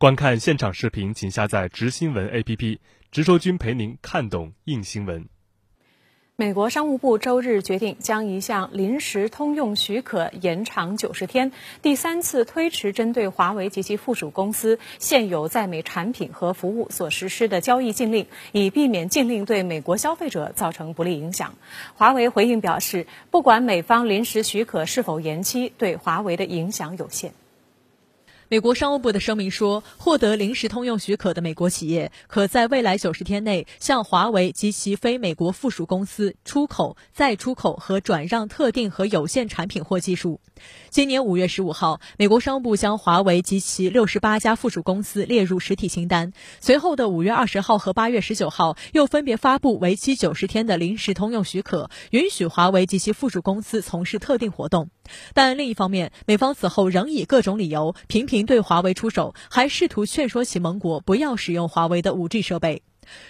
观看现场视频，请下载“直新闻 ”APP，直说君陪您看懂硬新闻。美国商务部周日决定将一项临时通用许可延长九十天，第三次推迟针对华为及其附属公司现有在美产品和服务所实施的交易禁令，以避免禁令对美国消费者造成不利影响。华为回应表示，不管美方临时许可是否延期，对华为的影响有限。美国商务部的声明说，获得临时通用许可的美国企业可在未来九十天内向华为及其非美国附属公司出口、再出口和转让特定和有限产品或技术。今年五月十五号，美国商务部将华为及其六十八家附属公司列入实体清单。随后的五月二十号和八月十九号，又分别发布为期九十天的临时通用许可，允许华为及其附属公司从事特定活动。但另一方面，美方此后仍以各种理由频频对华为出手，还试图劝说其盟国不要使用华为的 5G 设备。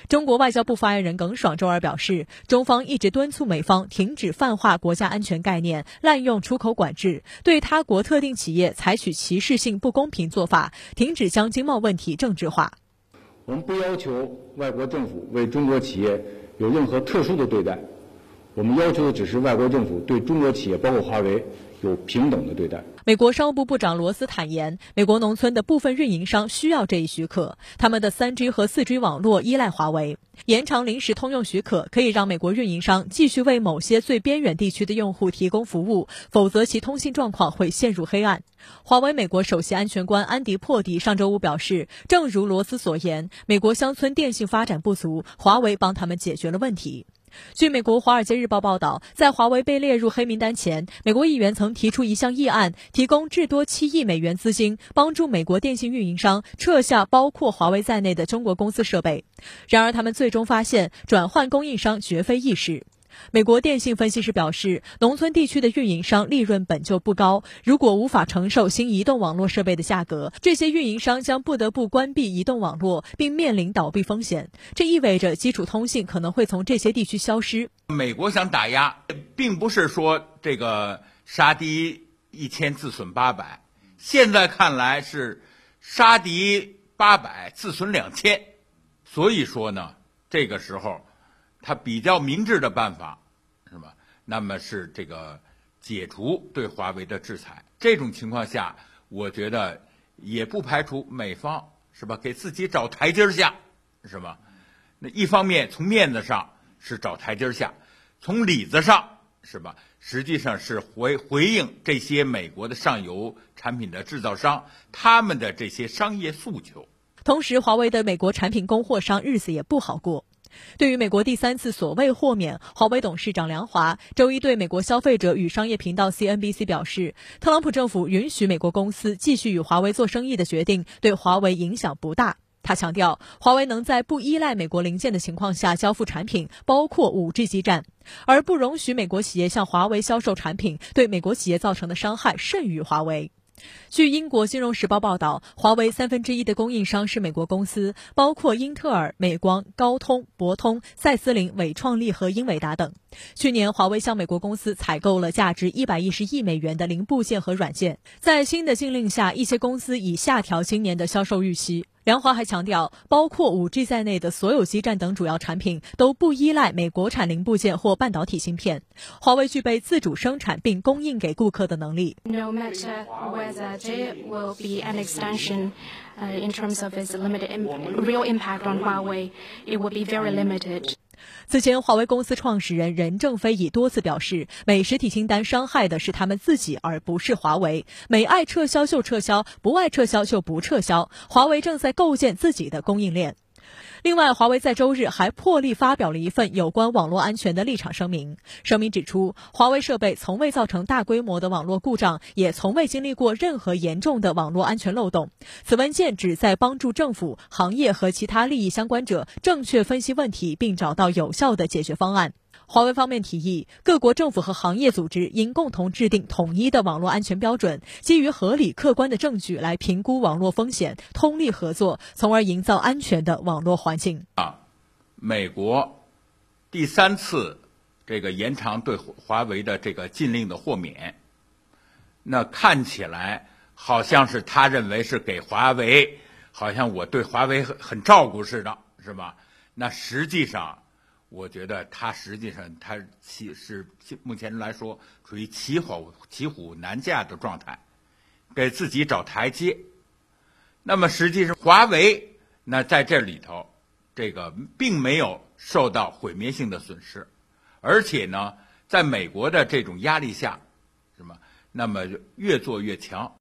中国外交部发言人耿爽周二表示，中方一直敦促美方停止泛化国家安全概念，滥用出口管制，对他国特定企业采取歧视性不公平做法，停止将经贸问题政治化。我们不要求外国政府为中国企业有任何特殊的对待，我们要求的只是外国政府对中国企业，包括华为。有平等的对待。美国商务部部长罗斯坦言，美国农村的部分运营商需要这一许可，他们的 3G 和 4G 网络依赖华为。延长临时通用许可可以让美国运营商继续为某些最边远地区的用户提供服务，否则其通信状况会陷入黑暗。华为美国首席安全官安迪·珀迪上周五表示，正如罗斯所言，美国乡村电信发展不足，华为帮他们解决了问题。据美国《华尔街日报》报道，在华为被列入黑名单前，美国议员曾提出一项议案，提供至多七亿美元资金，帮助美国电信运营商撤下包括华为在内的中国公司设备。然而，他们最终发现，转换供应商绝非易事。美国电信分析师表示，农村地区的运营商利润本就不高，如果无法承受新移动网络设备的价格，这些运营商将不得不关闭移动网络，并面临倒闭风险。这意味着基础通信可能会从这些地区消失。美国想打压，并不是说这个杀敌一千自损八百，现在看来是杀敌八百自损两千，所以说呢，这个时候。他比较明智的办法，是吧？那么是这个解除对华为的制裁。这种情况下，我觉得也不排除美方是吧，给自己找台阶下，是吧？那一方面从面子上是找台阶下，从里子上是吧？实际上是回回应这些美国的上游产品的制造商他们的这些商业诉求。同时，华为的美国产品供货商日子也不好过。对于美国第三次所谓豁免，华为董事长梁华周一对美国消费者与商业频道 CNBC 表示，特朗普政府允许美国公司继续与华为做生意的决定对华为影响不大。他强调，华为能在不依赖美国零件的情况下交付产品，包括 5G 基站，而不容许美国企业向华为销售产品，对美国企业造成的伤害甚于华为。据英国金融时报报道，华为三分之一的供应商是美国公司，包括英特尔、美光、高通、博通、赛思林、伟创力和英伟达等。去年，华为向美国公司采购了价值一百一十亿美元的零部件和软件。在新的禁令下，一些公司已下调今年的销售预期。梁华还强调，包括 5G 在内的所有基站等主要产品都不依赖美国产零部件或半导体芯片。华为具备自主生产并供应给顾客的能力。此前，华为公司创始人任正非已多次表示，美实体清单伤害的是他们自己，而不是华为。美爱撤销就撤销，不爱撤销就不撤销。华为正在构建自己的供应链。另外，华为在周日还破例发表了一份有关网络安全的立场声明。声明指出，华为设备从未造成大规模的网络故障，也从未经历过任何严重的网络安全漏洞。此文件旨在帮助政府、行业和其他利益相关者正确分析问题，并找到有效的解决方案。华为方面提议，各国政府和行业组织应共同制定统一的网络安全标准，基于合理客观的证据来评估网络风险，通力合作，从而营造安全的网络环境。啊，美国第三次这个延长对华为的这个禁令的豁免，那看起来好像是他认为是给华为好像我对华为很很照顾似的，是吧？那实际上，我觉得他实际上他其是目前来说处于骑虎骑虎难下的状态，给自己找台阶。那么实际上，华为那在这里头，这个并没有受到毁灭性的损失，而且呢，在美国的这种压力下，什么，那么越做越强。